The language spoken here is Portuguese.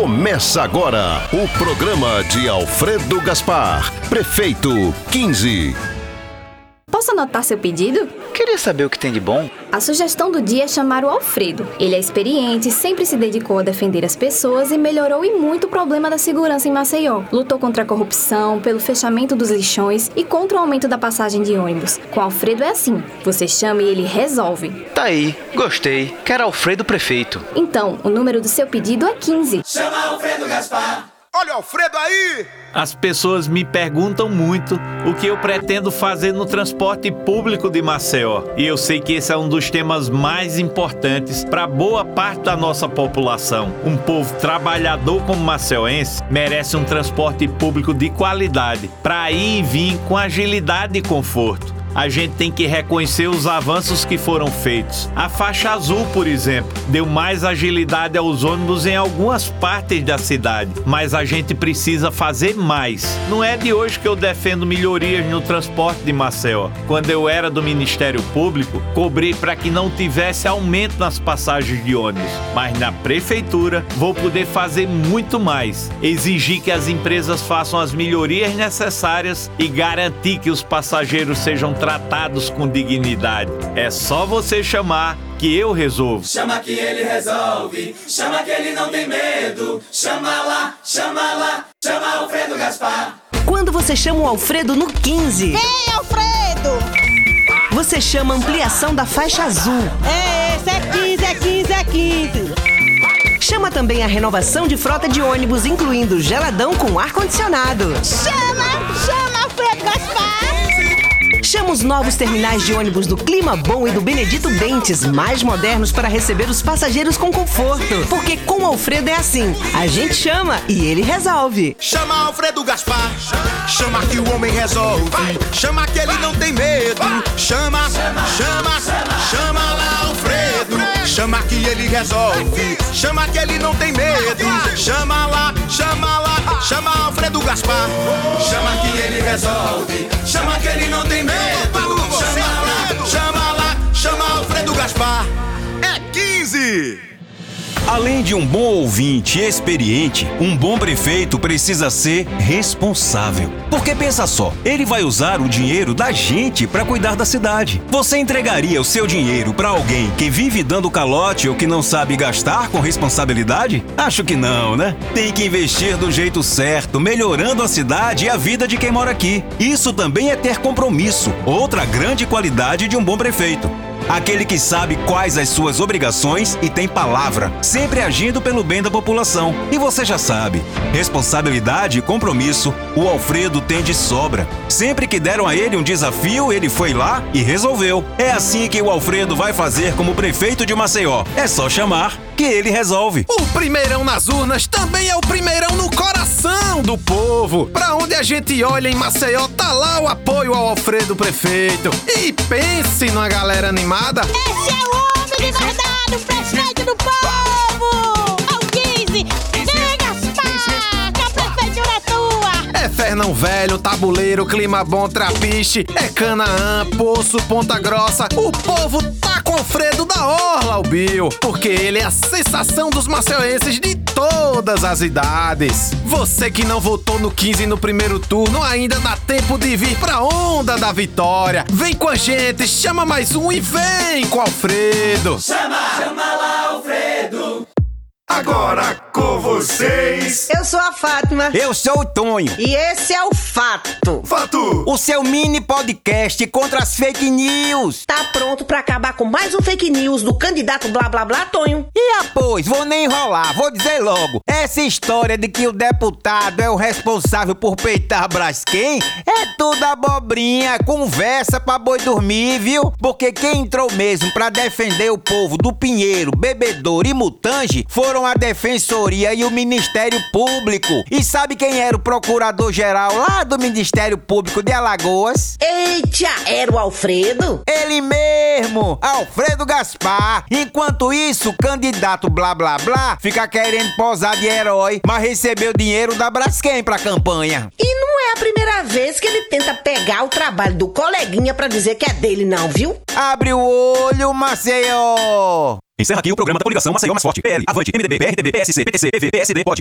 Começa agora o programa de Alfredo Gaspar, prefeito 15. Posso anotar seu pedido? Queria saber o que tem de bom. A sugestão do dia é chamar o Alfredo. Ele é experiente, sempre se dedicou a defender as pessoas e melhorou em muito o problema da segurança em Maceió. Lutou contra a corrupção, pelo fechamento dos lixões e contra o aumento da passagem de ônibus. Com Alfredo é assim: você chama e ele resolve. Tá aí, gostei. Quero Alfredo prefeito. Então, o número do seu pedido é 15. Chama Alfredo Gaspar. Olha o Alfredo aí! As pessoas me perguntam muito o que eu pretendo fazer no transporte público de Maceió. E eu sei que esse é um dos temas mais importantes para boa parte da nossa população. Um povo trabalhador como maceiense merece um transporte público de qualidade para ir e vir com agilidade e conforto a gente tem que reconhecer os avanços que foram feitos. A faixa azul, por exemplo, deu mais agilidade aos ônibus em algumas partes da cidade, mas a gente precisa fazer mais. Não é de hoje que eu defendo melhorias no transporte de Maceió. Quando eu era do Ministério Público, cobrei para que não tivesse aumento nas passagens de ônibus, mas na prefeitura vou poder fazer muito mais. Exigir que as empresas façam as melhorias necessárias e garantir que os passageiros sejam tratados com dignidade. É só você chamar que eu resolvo. Chama que ele resolve. Chama que ele não tem medo. Chama lá, chama lá, chama Alfredo Gaspar. Quando você chama o Alfredo no 15. Vem, Alfredo! Você chama ampliação da faixa azul. É, esse é 15, é 15, é 15. Chama também a renovação de frota de ônibus, incluindo geladão com ar-condicionado. Chama, chama! Chama os novos terminais de ônibus do Clima Bom e do Benedito Bentes, mais modernos para receber os passageiros com conforto. Porque com o Alfredo é assim: a gente chama e ele resolve. Chama Alfredo Gaspar, chama que o homem resolve. Chama que ele não tem medo. Chama, chama, chama lá Alfredo. Chama que ele resolve. Chama que ele não tem medo. Chama lá, chama lá, chama Alfredo Gaspar. Chama que ele resolve. Chama que ele Além de um bom ouvinte e experiente, um bom prefeito precisa ser responsável. Porque pensa só, ele vai usar o dinheiro da gente para cuidar da cidade. Você entregaria o seu dinheiro para alguém que vive dando calote ou que não sabe gastar com responsabilidade? Acho que não, né? Tem que investir do jeito certo, melhorando a cidade e a vida de quem mora aqui. Isso também é ter compromisso, outra grande qualidade de um bom prefeito. Aquele que sabe quais as suas obrigações e tem palavra, sempre agindo pelo bem da população. E você já sabe, responsabilidade e compromisso, o Alfredo tem de sobra. Sempre que deram a ele um desafio, ele foi lá e resolveu. É assim que o Alfredo vai fazer como prefeito de Maceió. É só chamar que ele resolve. O primeirão nas urnas também é o primeirão no coração do povo. Pra onde a gente olha em Maceió, tá lá o apoio ao Alfredo Prefeito. E pense numa galera animada. Esse é o homem de verdade, o prefeito do povo! Ao 15, vem Gaspar, que a prefeitura é tua! É Fernão Velho, Tabuleiro, Clima Bom, Trapiche, é Canaã, Poço, Ponta Grossa. O povo tá com o Alfredo da Orla, o Bill, porque ele é a sensação dos maceuenses de todas as idades. Você que não votou no 15 no primeiro turno, ainda dá tempo de vir pra onda da vitória. Vem com a gente, chama mais um e vem com Alfredo. Chama, chama lá Alfredo. Agora com vocês, Eu sou a Fátima. Eu sou o Tonho, E esse é o Fato. Fatu. o seu mini podcast contra as fake news. Tá pronto pra acabar com mais um fake news do candidato blá blá blá Tonho? E após, vou nem enrolar, vou dizer logo. Essa história de que o deputado é o responsável por peitar Braskem é tudo abobrinha, conversa pra boi dormir, viu? Porque quem entrou mesmo pra defender o povo do Pinheiro, Bebedouro e Mutange foram a Defensoria e o Ministério Público. E sabe quem era o procurador-geral lá do Ministério Público de Alagoas? Eita, era o Alfredo? Ele mesmo, Alfredo Gaspar. Enquanto isso, o candidato blá blá blá fica querendo posar de herói, mas recebeu dinheiro da Braskem pra campanha. E não é a primeira vez que ele tenta pegar o trabalho do coleguinha pra dizer que é dele, não, viu? Abre o olho, Maceió! Encerra aqui o programa da coligação Maceió Mais Forte. PL, Avante, MDB, PRTB, PSC, PTC, PV, PSD, pode.